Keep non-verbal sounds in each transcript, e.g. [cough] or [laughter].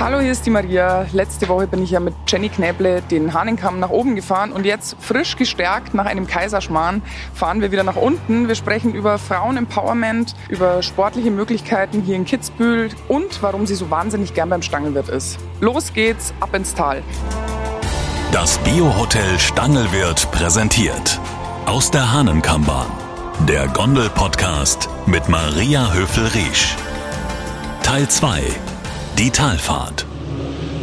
Hallo, hier ist die Maria. Letzte Woche bin ich ja mit Jenny Knäble den Hahnenkamm nach oben gefahren und jetzt frisch gestärkt nach einem Kaiserschmarrn fahren wir wieder nach unten. Wir sprechen über Frauen-Empowerment, über sportliche Möglichkeiten hier in Kitzbühel und warum sie so wahnsinnig gern beim Stangelwirt ist. Los geht's, ab ins Tal. Das Biohotel Stangelwirt präsentiert aus der Hahnenkammbahn. Der Gondel-Podcast mit Maria Höfel-Riesch. Teil 2 die Talfahrt.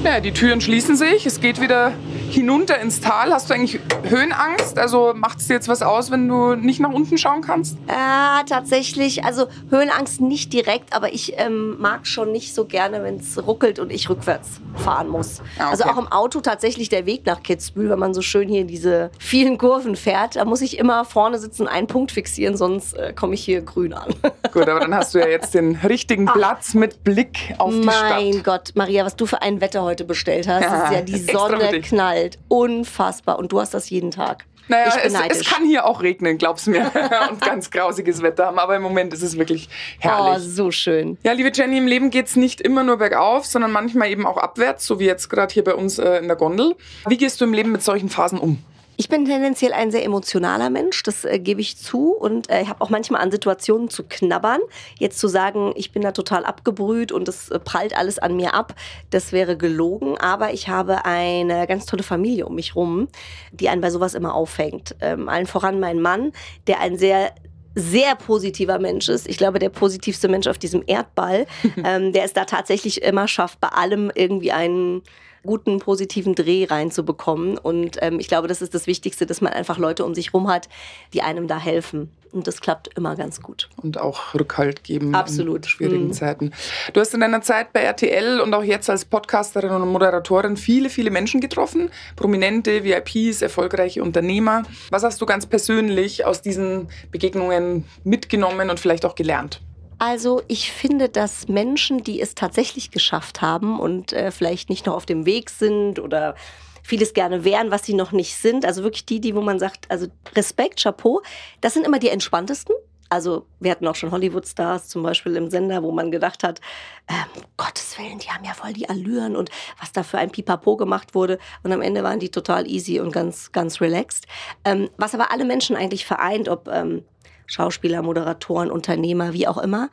Ja, die Türen schließen sich. Es geht wieder hinunter ins Tal. Hast du eigentlich Höhenangst? Also macht es dir jetzt was aus, wenn du nicht nach unten schauen kannst? Äh, tatsächlich. Also Höhenangst nicht direkt, aber ich ähm, mag schon nicht so gerne, wenn es ruckelt und ich rückwärts fahren muss. Ah, also okay. Also auch im Auto tatsächlich der Weg nach Kitzbühel, wenn man so schön hier diese vielen Kurven fährt, da muss ich immer vorne sitzen, einen Punkt fixieren, sonst äh, komme ich hier grün an. [laughs] Gut, aber dann hast du ja jetzt den richtigen Ach. Platz mit Blick auf die Stadt. Mein Gott, Maria, was du für ein Wetter heute bestellt hast. Ja, ist ja die [laughs] Sonne knallt. Unfassbar. Und du hast das jeden Tag. Naja, es, es, kann hier auch regnen, glaub's mir. [laughs] und ganz grausiges Wetter haben. Aber im Moment ist es wirklich herrlich. Oh, so schön. Ja, liebe Jenny, im Leben geht's nicht immer nur bergauf, sondern manchmal eben auch abwärts, so wie jetzt gerade hier bei uns äh, in der Gondel. Wie gehst du im Leben mit solchen Phasen um? Ich bin tendenziell ein sehr emotionaler Mensch, das äh, gebe ich zu. Und äh, ich habe auch manchmal an Situationen zu knabbern. Jetzt zu sagen, ich bin da total abgebrüht und es äh, prallt alles an mir ab, das wäre gelogen. Aber ich habe eine ganz tolle Familie um mich rum, die einen bei sowas immer auffängt. Ähm, allen voran mein Mann, der ein sehr sehr positiver Mensch ist. Ich glaube, der positivste Mensch auf diesem Erdball, [laughs] ähm, der es da tatsächlich immer schafft, bei allem irgendwie einen guten, positiven Dreh reinzubekommen. Und ähm, ich glaube, das ist das Wichtigste, dass man einfach Leute um sich rum hat, die einem da helfen. Und das klappt immer ganz gut. Und auch Rückhalt geben Absolut. in schwierigen mhm. Zeiten. Du hast in deiner Zeit bei RTL und auch jetzt als Podcasterin und Moderatorin viele, viele Menschen getroffen. Prominente, VIPs, erfolgreiche Unternehmer. Was hast du ganz persönlich aus diesen Begegnungen mitgenommen und vielleicht auch gelernt? Also ich finde, dass Menschen, die es tatsächlich geschafft haben und äh, vielleicht nicht noch auf dem Weg sind oder vieles gerne wären, was sie noch nicht sind, also wirklich die, die, wo man sagt, also Respekt, Chapeau, das sind immer die entspanntesten. Also wir hatten auch schon Hollywood-Stars zum Beispiel im Sender, wo man gedacht hat, ähm, Gottes Willen, die haben ja voll die Allüren und was da für ein Pipapo gemacht wurde. Und am Ende waren die total easy und ganz, ganz relaxed. Ähm, was aber alle Menschen eigentlich vereint, ob ähm, Schauspieler, Moderatoren, Unternehmer, wie auch immer,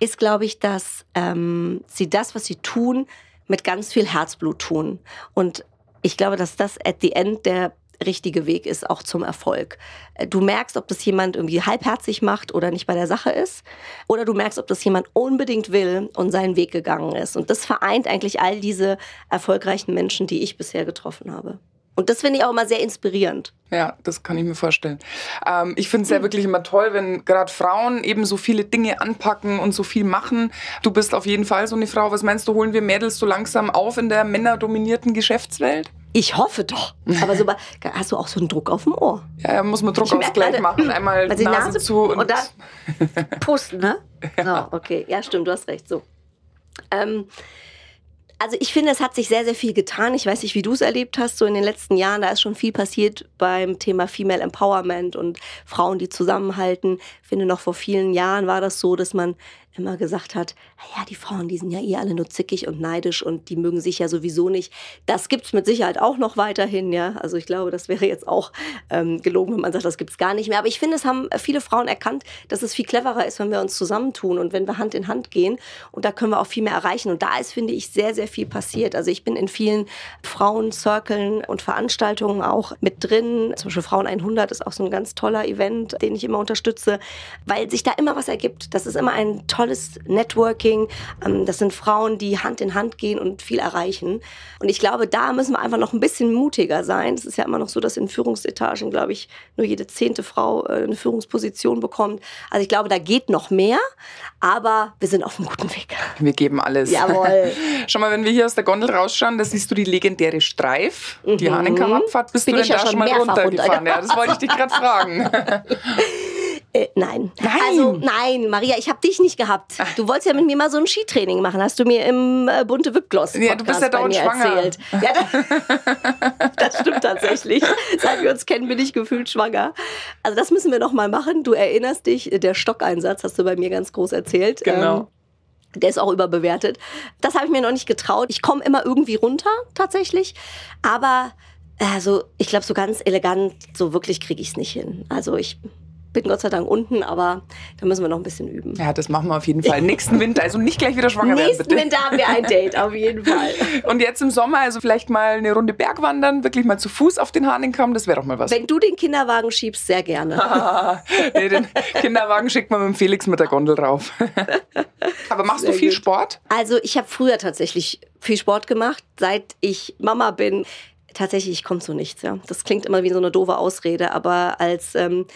ist, glaube ich, dass ähm, sie das, was sie tun, mit ganz viel Herzblut tun. Und ich glaube, dass das at the end der richtige Weg ist, auch zum Erfolg. Äh, du merkst, ob das jemand irgendwie halbherzig macht oder nicht bei der Sache ist. Oder du merkst, ob das jemand unbedingt will und seinen Weg gegangen ist. Und das vereint eigentlich all diese erfolgreichen Menschen, die ich bisher getroffen habe. Und das finde ich auch immer sehr inspirierend. Ja, das kann ich mir vorstellen. Ähm, ich finde es ja wirklich immer toll, wenn gerade Frauen eben so viele Dinge anpacken und so viel machen. Du bist auf jeden Fall so eine Frau. Was meinst du, holen wir Mädels so langsam auf in der männerdominierten Geschäftswelt? Ich hoffe doch. Aber so, hast du auch so einen Druck auf dem Ohr? Ja, muss man Druckausgleich machen. Einmal Nase, Nase, zu und, und dann [laughs] pusten, ne? Ja. Oh, okay, ja stimmt, du hast recht. So. Ähm, also ich finde, es hat sich sehr, sehr viel getan. Ich weiß nicht, wie du es erlebt hast, so in den letzten Jahren, da ist schon viel passiert beim Thema Female Empowerment und Frauen, die zusammenhalten. Ich finde, noch vor vielen Jahren war das so, dass man immer gesagt hat, ja, die Frauen, die sind ja eh alle nur zickig und neidisch und die mögen sich ja sowieso nicht. Das gibt's mit Sicherheit auch noch weiterhin, ja. Also ich glaube, das wäre jetzt auch ähm, gelogen, wenn man sagt, das gibt's gar nicht mehr. Aber ich finde, es haben viele Frauen erkannt, dass es viel cleverer ist, wenn wir uns zusammentun und wenn wir Hand in Hand gehen. Und da können wir auch viel mehr erreichen. Und da ist, finde ich, sehr, sehr viel passiert. Also ich bin in vielen Frauen-Circlen und Veranstaltungen auch mit drin. Zum Beispiel Frauen 100 ist auch so ein ganz toller Event, den ich immer unterstütze, weil sich da immer was ergibt. Das ist immer ein toller tolles Networking. Ähm, das sind Frauen, die Hand in Hand gehen und viel erreichen. Und ich glaube, da müssen wir einfach noch ein bisschen mutiger sein. Es ist ja immer noch so, dass in Führungsetagen, glaube ich, nur jede zehnte Frau äh, eine Führungsposition bekommt. Also ich glaube, da geht noch mehr, aber wir sind auf einem guten Weg. Wir geben alles. Jawohl. [laughs] Schau mal, wenn wir hier aus der Gondel rausschauen, da siehst du die legendäre Streif, mhm. die Hahnenkamm-Abfahrt. Bist Bin du denn da schon mal runtergefahren? Ja, das wollte ich dich gerade fragen. [laughs] Äh, nein. Nein. Also nein, Maria, ich habe dich nicht gehabt. Du wolltest ja mit mir mal so ein Skitraining machen, hast du mir im äh, bunte Wipgloss Ja, du bist ja dauernd schwanger. Erzählt. Ja, das, [laughs] das, stimmt tatsächlich. Seit wir uns kennen, bin ich gefühlt schwanger. Also das müssen wir noch mal machen. Du erinnerst dich, der Stockeinsatz hast du bei mir ganz groß erzählt. Genau. Ähm, Der ist auch überbewertet. Das habe ich mir noch nicht getraut. Ich komme immer irgendwie runter, tatsächlich. Aber also, ich glaube, so ganz elegant, so wirklich kriege ich es nicht hin. Also ich bin Gott sei Dank unten, aber da müssen wir noch ein bisschen üben. Ja, das machen wir auf jeden Fall. [laughs] Nächsten Winter, also nicht gleich wieder schwanger werden, Nächsten Winter haben wir ein Date, auf jeden [laughs] Fall. Und jetzt im Sommer, also vielleicht mal eine Runde Bergwandern, wirklich mal zu Fuß auf den Hahnenkamm, das wäre doch mal was. Wenn du den Kinderwagen schiebst, sehr gerne. [laughs] nee, den Kinderwagen schickt man mit dem Felix mit der Gondel drauf. aber machst sehr du viel gut. Sport? Also ich habe früher tatsächlich viel Sport gemacht, seit ich Mama bin. Tatsächlich kommt so nichts, ja. Das klingt immer wie so eine doofe Ausrede, aber als ähm,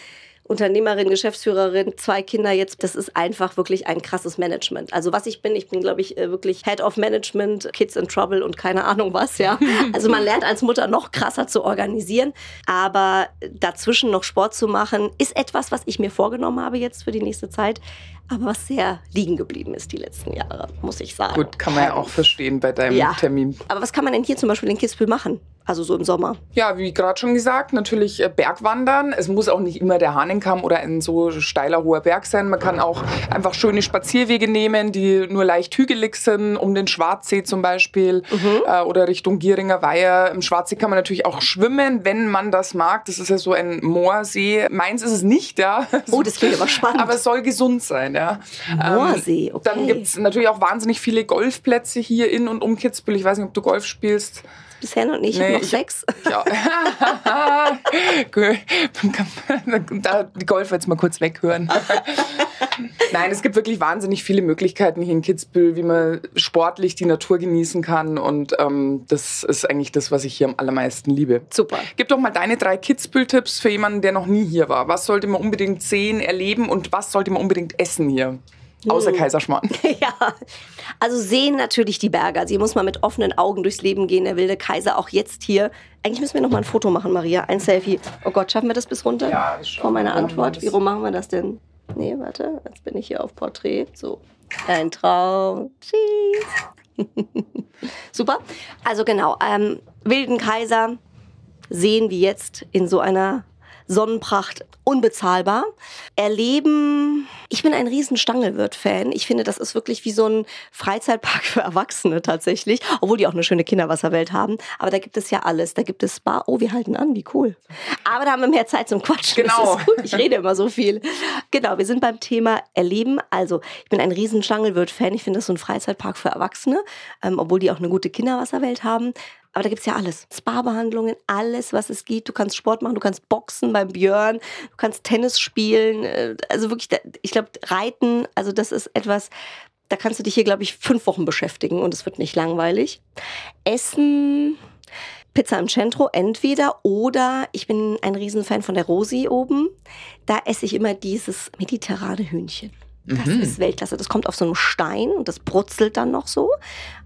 Unternehmerin, Geschäftsführerin, zwei Kinder jetzt. Das ist einfach wirklich ein krasses Management. Also was ich bin, ich bin, glaube ich, äh, wirklich Head of Management, Kids in Trouble und keine Ahnung was, ja. [laughs] Also man lernt als Mutter noch krasser zu organisieren. Aber dazwischen noch Sport zu machen, ist etwas, was ich mir vorgenommen habe jetzt für die nächste Zeit aber was sehr liegen geblieben ist die letzten Jahre, muss ich sagen. Gut, kann man ja auch verstehen bei deinem ja. Termin. Aber was kann man denn hier zum Beispiel in Kitzbühel machen? Also so im Sommer. Ja, wie gerade schon gesagt, natürlich äh, Bergwandern. Es muss auch nicht immer der Hahnenkamm oder ein so steiler hoher Berg sein. Man kann auch einfach schöne Spazierwege nehmen, die nur leicht hügelig sind, um den Schwarzsee zum Beispiel mhm. äh, oder Richtung Gieringer Weiher. Im Schwarzsee kann man natürlich auch schwimmen, wenn man das mag. Das ist ja so ein Moorsee. Meins ist es nicht, ja. Oh, das klingt aber spannend. Aber es soll gesund sein, ja. Moorsee, okay. Dann gibt es natürlich auch wahnsinnig viele Golfplätze hier in und um Kitzbühel. Ich weiß nicht, ob du Golf spielst bisher noch nicht. Nee, noch ich, sechs. [laughs] Ja. [laughs] da die Golf jetzt mal kurz weghören. [laughs] Nein, es gibt wirklich wahnsinnig viele Möglichkeiten hier in Kitzbühel, wie man sportlich die Natur genießen kann. Und ähm, das ist eigentlich das, was ich hier am allermeisten liebe. Super. Gib doch mal deine drei Kitzbühel-Tipps für jemanden, der noch nie hier war. Was sollte man unbedingt sehen, erleben und was sollte man unbedingt essen hier? Außer hm. Kaiserschmarrn. [laughs] ja, also sehen natürlich die Berge. Also hier muss man mit offenen Augen durchs Leben gehen. Der wilde Kaiser auch jetzt hier. Eigentlich müssen wir noch mal ein Foto machen, Maria. Ein Selfie. Oh Gott, schaffen wir das bis runter? Ja, das Vor meiner Antwort. Wie rum machen wir das denn? Nee, warte. Jetzt bin ich hier auf Porträt. So. Ein Traum. Tschüss. [laughs] Super. Also genau, ähm, wilden Kaiser sehen wie jetzt in so einer Sonnenpracht unbezahlbar. Erleben, ich bin ein riesen Stangelwirt-Fan. Ich finde, das ist wirklich wie so ein Freizeitpark [laughs] für Erwachsene tatsächlich, obwohl die auch eine schöne Kinderwasserwelt haben. Aber da gibt es ja alles. Da gibt es Spa. Oh, wir halten an, wie cool. Aber da haben wir mehr Zeit zum Quatschen. Genau. Ich rede immer so viel. Genau, wir sind beim Thema Erleben. Also, ich bin ein riesen Stangelwirt-Fan. Ich finde das so ein Freizeitpark für Erwachsene, ähm, obwohl die auch eine gute Kinderwasserwelt haben. Aber da gibt es ja alles. Spa-Behandlungen, alles, was es gibt. Du kannst Sport machen, du kannst boxen beim Björn, du kannst Tennis spielen. Äh, also wirklich, ich glaube, Reiten, also das ist etwas, da kannst du dich hier, glaube ich, fünf Wochen beschäftigen und es wird nicht langweilig. Essen. Pizza im Centro entweder oder ich bin ein Riesenfan von der Rosi oben. Da esse ich immer dieses mediterrane Hühnchen. Das mhm. ist Weltklasse. Das kommt auf so einem Stein und das brutzelt dann noch so.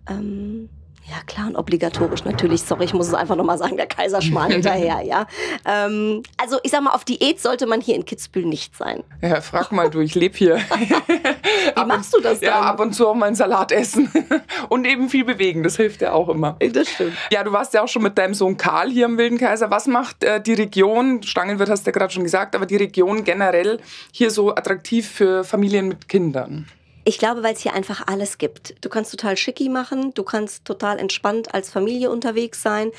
Ähm, ja, klar und obligatorisch natürlich. Sorry, ich muss es einfach nochmal sagen, der Kaiserschmarrn [laughs] hinterher, ja. Ähm, also ich sag mal, auf Diät sollte man hier in Kitzbühel nicht sein. Ja, frag mal du, ich lebe hier. [laughs] Wie machst du das dann? Ja, ab und zu auch mal einen Salat essen [laughs] und eben viel bewegen, das hilft ja auch immer. Das stimmt. Ja, du warst ja auch schon mit deinem Sohn Karl hier im Wilden Kaiser. Was macht äh, die Region, Stangenwirt hast du ja gerade schon gesagt, aber die Region generell hier so attraktiv für Familien mit Kindern? Ich glaube, weil es hier einfach alles gibt. Du kannst total schicki machen, du kannst total entspannt als Familie unterwegs sein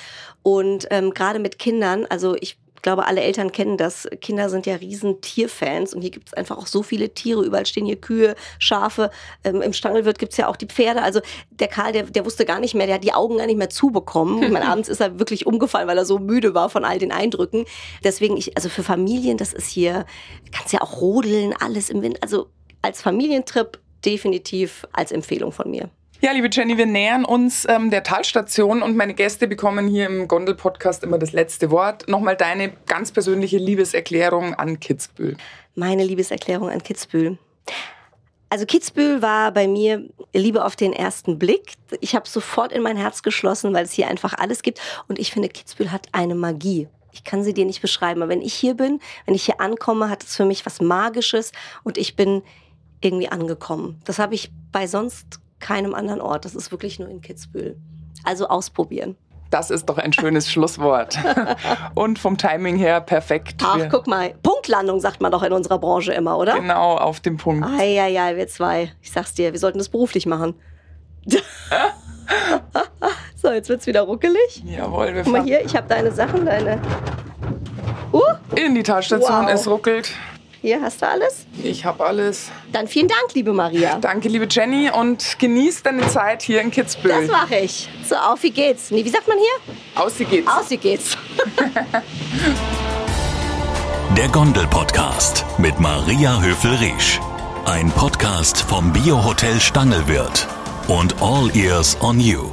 und ähm, gerade mit Kindern, also ich glaube, alle Eltern kennen das. Kinder sind ja riesen Tierfans und hier gibt es einfach auch so viele Tiere. Überall stehen hier Kühe, Schafe. Ähm, Im Stangelwirt gibt es ja auch die Pferde. Also der Karl, der, der wusste gar nicht mehr, der hat die Augen gar nicht mehr zubekommen. Ich meine, [laughs] abends ist er wirklich umgefallen, weil er so müde war von all den Eindrücken. Deswegen, ich, also für Familien, das ist hier, kannst ja auch rodeln, alles im Wind. Also als Familientrip definitiv als Empfehlung von mir. Ja, liebe Jenny, wir nähern uns ähm, der Talstation und meine Gäste bekommen hier im Gondel-Podcast immer das letzte Wort. Nochmal deine ganz persönliche Liebeserklärung an Kitzbühel. Meine Liebeserklärung an Kitzbühel. Also Kitzbühel war bei mir Liebe auf den ersten Blick. Ich habe sofort in mein Herz geschlossen, weil es hier einfach alles gibt. Und ich finde, Kitzbühel hat eine Magie. Ich kann sie dir nicht beschreiben. Aber wenn ich hier bin, wenn ich hier ankomme, hat es für mich was Magisches. Und ich bin irgendwie angekommen. Das habe ich bei sonst keinem anderen Ort. Das ist wirklich nur in Kitzbühel. Also ausprobieren. Das ist doch ein schönes [laughs] Schlusswort. Und vom Timing her perfekt. Ach, Wir- guck mal, Punktlandung sagt man doch in unserer Branche immer, oder? Genau, auf dem Punkt. Eieiei, wir zwei. Ich sag's dir, wir sollten das beruflich machen. [laughs] so, jetzt wird's wieder ruckelig. Jawohl, wir Guck mal fahren hier, ich habe deine Sachen, deine. Uh, in die Talstation. Wow. Es ruckelt. Hier hast du alles. Ich habe alles. Dann vielen Dank, liebe Maria. Danke, liebe Jenny, und genieß deine Zeit hier in Das Kitzbühel. mache ich. So, auf wie geht's? Nee, wie sagt man hier? Aus wie geht's. Aus wie geht's. [laughs] Der Gondel-Podcast mit Maria Höfel-Riesch. Ein Podcast vom Biohotel Stangelwirt und All Ears on You.